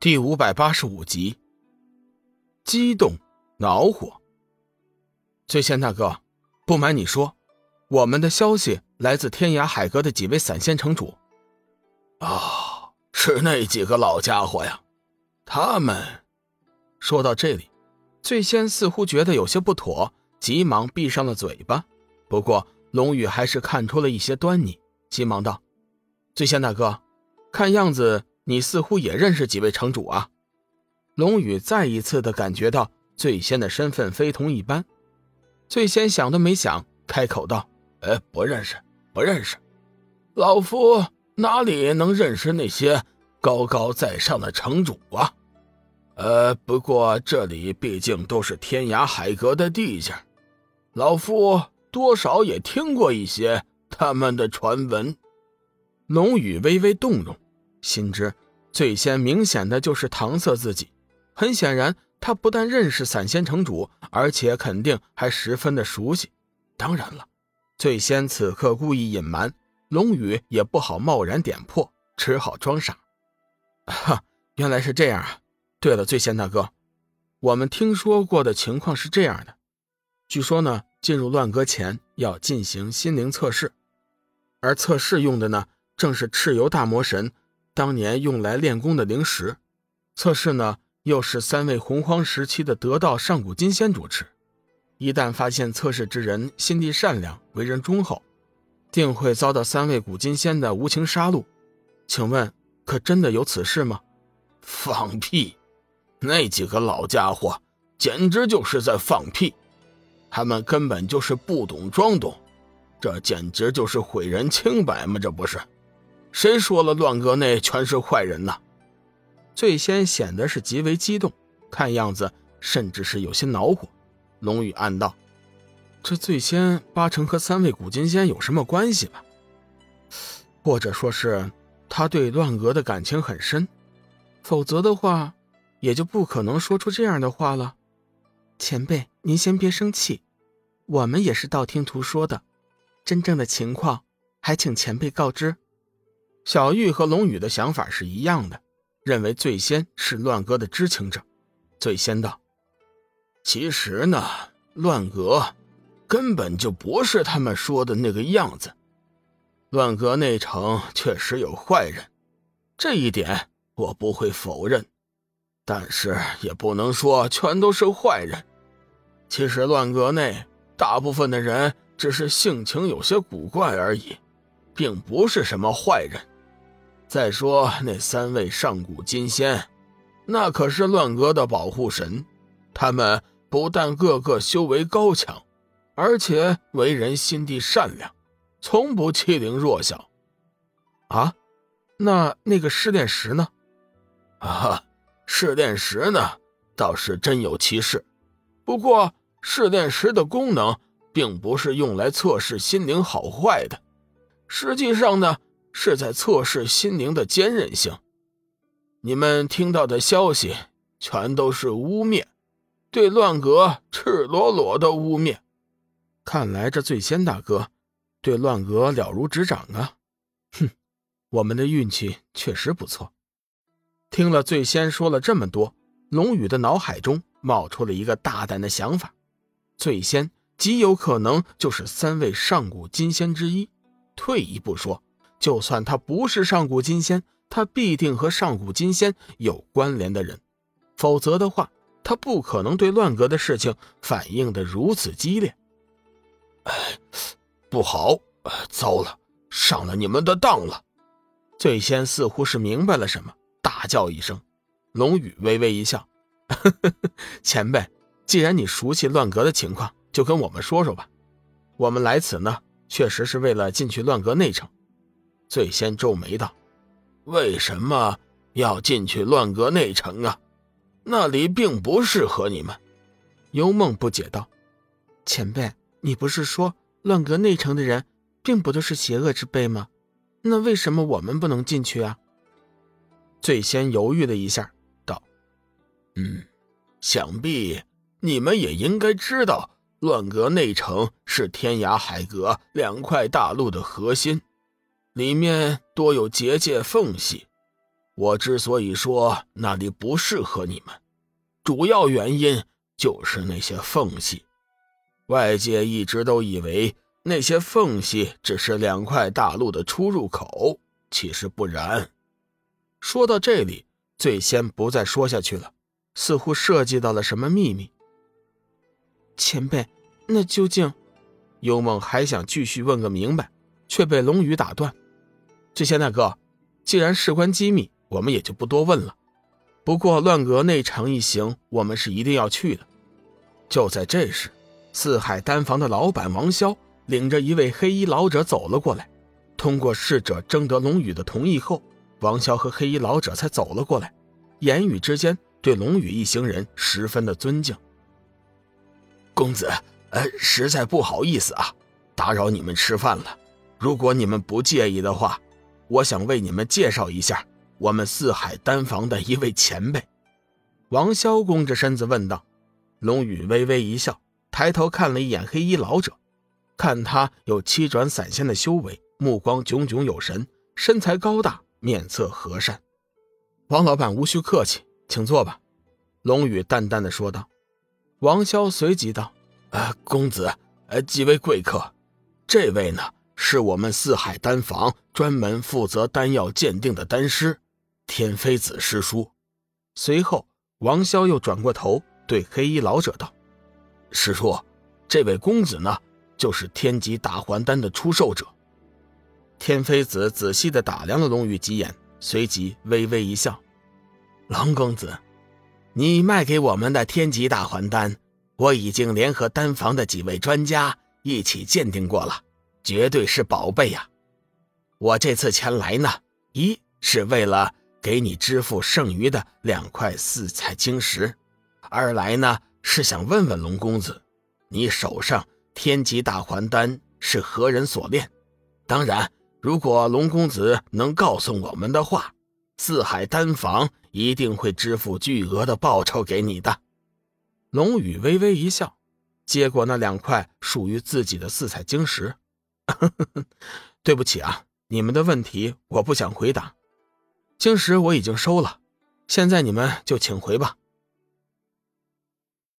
第五百八十五集，激动恼火。醉仙大哥，不瞒你说，我们的消息来自天涯海阁的几位散仙城主。啊，是那几个老家伙呀！他们说到这里，醉仙似乎觉得有些不妥，急忙闭上了嘴巴。不过龙宇还是看出了一些端倪，急忙道：“醉仙大哥，看样子……”你似乎也认识几位城主啊？龙宇再一次的感觉到醉仙的身份非同一般。醉仙想都没想，开口道：“哎，不认识，不认识。老夫哪里能认识那些高高在上的城主啊？呃，不过这里毕竟都是天涯海阁的地界，老夫多少也听过一些他们的传闻。”龙宇微微动容。心知醉仙明显的就是搪塞自己，很显然他不但认识散仙城主，而且肯定还十分的熟悉。当然了，醉仙此刻故意隐瞒，龙宇也不好贸然点破，只好装傻。哈，原来是这样啊！对了，醉仙大哥，我们听说过的情况是这样的：据说呢，进入乱阁前要进行心灵测试，而测试用的呢，正是蚩尤大魔神。当年用来练功的灵石，测试呢又是三位洪荒时期的得道上古金仙主持。一旦发现测试之人心地善良、为人忠厚，定会遭到三位古金仙的无情杀戮。请问，可真的有此事吗？放屁！那几个老家伙简直就是在放屁，他们根本就是不懂装懂，这简直就是毁人清白吗？这不是？谁说了乱阁内全是坏人呢？醉仙显得是极为激动，看样子甚至是有些恼火。龙宇暗道：这醉仙八成和三位古金仙有什么关系吧？或者说是他对乱阁的感情很深，否则的话，也就不可能说出这样的话了。前辈，您先别生气，我们也是道听途说的，真正的情况还请前辈告知。小玉和龙宇的想法是一样的，认为醉仙是乱阁的知情者。醉仙道：“其实呢，乱阁根本就不是他们说的那个样子。乱阁内城确实有坏人，这一点我不会否认。但是也不能说全都是坏人。其实乱阁内大部分的人只是性情有些古怪而已，并不是什么坏人。”再说那三位上古金仙，那可是乱阁的保护神，他们不但个个修为高强，而且为人心地善良，从不欺凌弱小。啊，那那个试炼石呢？啊，试炼石呢，倒是真有其事。不过试炼石的功能并不是用来测试心灵好坏的，实际上呢。是在测试心灵的坚韧性。你们听到的消息全都是污蔑，对乱格赤裸裸的污蔑。看来这醉仙大哥对乱格了如指掌啊！哼，我们的运气确实不错。听了醉仙说了这么多，龙宇的脑海中冒出了一个大胆的想法：醉仙极有可能就是三位上古金仙之一。退一步说。就算他不是上古金仙，他必定和上古金仙有关联的人，否则的话，他不可能对乱阁的事情反应的如此激烈。哎，不好，糟了，上了你们的当了！醉仙似乎是明白了什么，大叫一声。龙宇微微一笑：“ 前辈，既然你熟悉乱阁的情况，就跟我们说说吧。我们来此呢，确实是为了进去乱阁内城。”最先皱眉道：“为什么要进去乱阁内城啊？那里并不适合你们。”幽梦不解道：“前辈，你不是说乱阁内城的人并不都是邪恶之辈吗？那为什么我们不能进去啊？”最先犹豫了一下，道：“嗯，想必你们也应该知道，乱阁内城是天涯海阁两块大陆的核心。”里面多有结界缝隙，我之所以说那里不适合你们，主要原因就是那些缝隙。外界一直都以为那些缝隙只是两块大陆的出入口，其实不然。说到这里，最先不再说下去了，似乎涉及到了什么秘密。前辈，那究竟……幽梦还想继续问个明白，却被龙宇打断。这仙大哥，既然事关机密，我们也就不多问了。不过乱阁内城一行，我们是一定要去的。就在这时，四海丹房的老板王潇领着一位黑衣老者走了过来。通过侍者征得龙宇的同意后，王潇和黑衣老者才走了过来，言语之间对龙宇一行人十分的尊敬。公子。呃，实在不好意思啊，打扰你们吃饭了。如果你们不介意的话，我想为你们介绍一下我们四海丹房的一位前辈。王潇弓着身子问道。龙宇微微一笑，抬头看了一眼黑衣老者，看他有七转散仙的修为，目光炯炯有神，身材高大，面色和善。王老板无需客气，请坐吧。龙宇淡淡的说道。王潇随即道。呃，公子，呃，几位贵客，这位呢是我们四海丹房专门负责丹药鉴定的丹师，天妃子师叔。随后，王潇又转过头对黑衣老者道：“师叔，这位公子呢，就是天级大还丹的出售者。”天妃子仔细的打量了龙宇几眼，随即微微一笑：“龙公子，你卖给我们的天级大还丹。”我已经联合丹房的几位专家一起鉴定过了，绝对是宝贝呀！我这次前来呢，一是为了给你支付剩余的两块四彩晶石，二来呢是想问问龙公子，你手上天级大还丹是何人所炼？当然，如果龙公子能告诉我们的话，四海丹房一定会支付巨额的报酬给你的。龙宇微微一笑，接过那两块属于自己的四彩晶石。对不起啊，你们的问题我不想回答。晶石我已经收了，现在你们就请回吧。